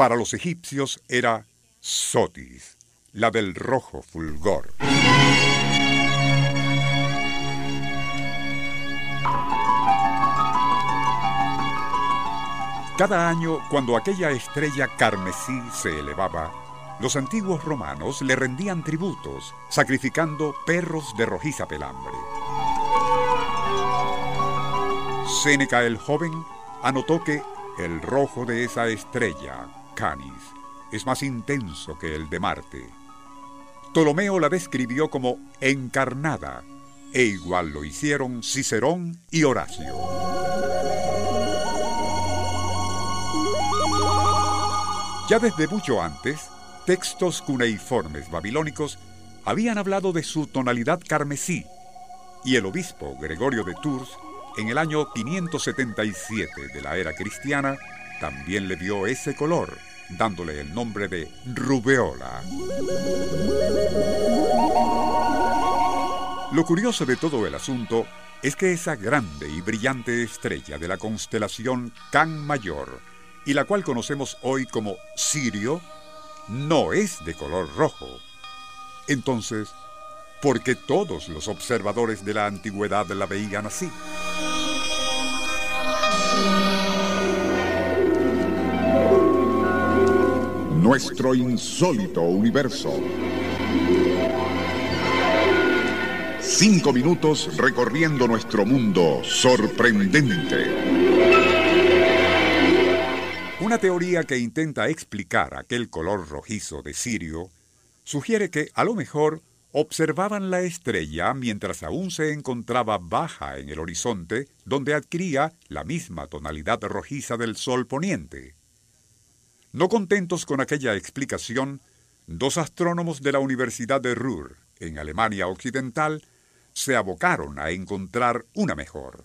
Para los egipcios era Sotis, la del rojo fulgor. Cada año, cuando aquella estrella carmesí se elevaba, los antiguos romanos le rendían tributos, sacrificando perros de rojiza pelambre. Séneca el joven anotó que el rojo de esa estrella, Canis, es más intenso que el de Marte. Ptolomeo la describió como encarnada, e igual lo hicieron Cicerón y Horacio. Ya desde mucho antes, textos cuneiformes babilónicos habían hablado de su tonalidad carmesí, y el obispo Gregorio de Tours, en el año 577 de la era cristiana, también le dio ese color, dándole el nombre de rubeola. Lo curioso de todo el asunto es que esa grande y brillante estrella de la constelación Can Mayor, y la cual conocemos hoy como Sirio, no es de color rojo. Entonces, ¿por qué todos los observadores de la antigüedad la veían así? Nuestro insólito universo. Cinco minutos recorriendo nuestro mundo sorprendente. Una teoría que intenta explicar aquel color rojizo de Sirio sugiere que, a lo mejor, observaban la estrella mientras aún se encontraba baja en el horizonte, donde adquiría la misma tonalidad rojiza del sol poniente. No contentos con aquella explicación, dos astrónomos de la Universidad de Ruhr, en Alemania Occidental, se abocaron a encontrar una mejor.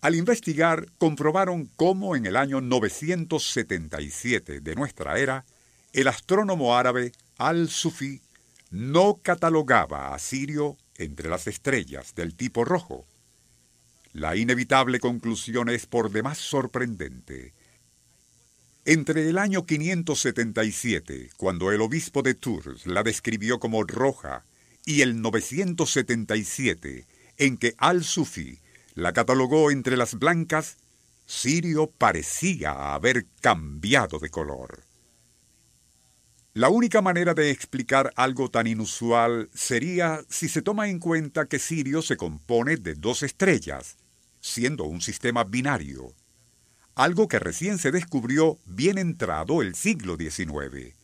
Al investigar, comprobaron cómo en el año 977 de nuestra era, el astrónomo árabe Al-Sufi no catalogaba a Sirio entre las estrellas del tipo rojo. La inevitable conclusión es por demás sorprendente. Entre el año 577, cuando el obispo de Tours la describió como roja, y el 977, en que Al-Sufi la catalogó entre las blancas, Sirio parecía haber cambiado de color. La única manera de explicar algo tan inusual sería si se toma en cuenta que Sirio se compone de dos estrellas, siendo un sistema binario algo que recién se descubrió bien entrado el siglo XIX.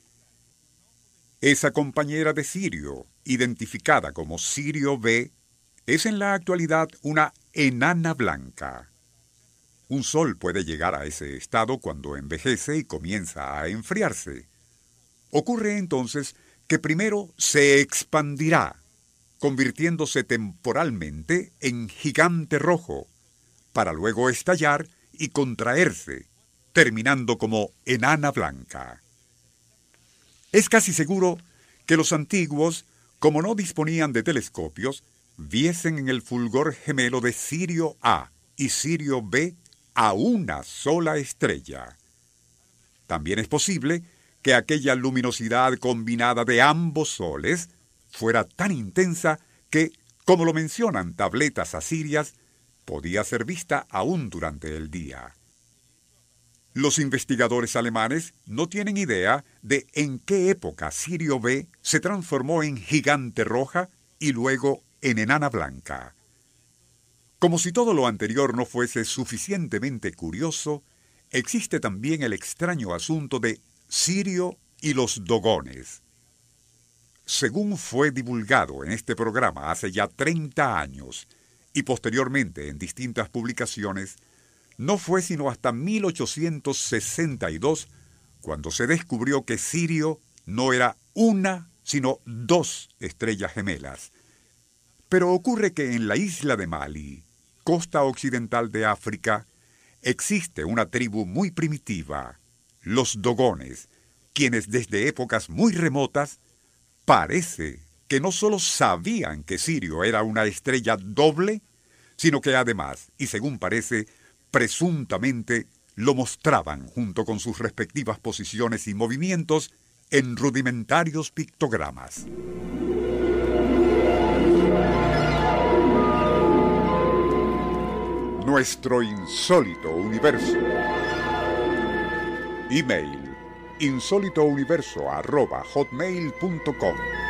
Esa compañera de Sirio, identificada como Sirio B, es en la actualidad una enana blanca. Un sol puede llegar a ese estado cuando envejece y comienza a enfriarse. Ocurre entonces que primero se expandirá, convirtiéndose temporalmente en gigante rojo, para luego estallar y contraerse, terminando como enana blanca. Es casi seguro que los antiguos, como no disponían de telescopios, viesen en el fulgor gemelo de Sirio A y Sirio B a una sola estrella. También es posible que aquella luminosidad combinada de ambos soles fuera tan intensa que, como lo mencionan tabletas asirias, podía ser vista aún durante el día. Los investigadores alemanes no tienen idea de en qué época Sirio B se transformó en gigante roja y luego en enana blanca. Como si todo lo anterior no fuese suficientemente curioso, existe también el extraño asunto de Sirio y los dogones. Según fue divulgado en este programa hace ya 30 años, y posteriormente en distintas publicaciones, no fue sino hasta 1862 cuando se descubrió que Sirio no era una, sino dos estrellas gemelas. Pero ocurre que en la isla de Mali, costa occidental de África, existe una tribu muy primitiva, los Dogones, quienes desde épocas muy remotas parece que no solo sabían que Sirio era una estrella doble, sino que además, y según parece, presuntamente lo mostraban junto con sus respectivas posiciones y movimientos en rudimentarios pictogramas. Nuestro insólito universo. Email insólitouniverso.hotmail.com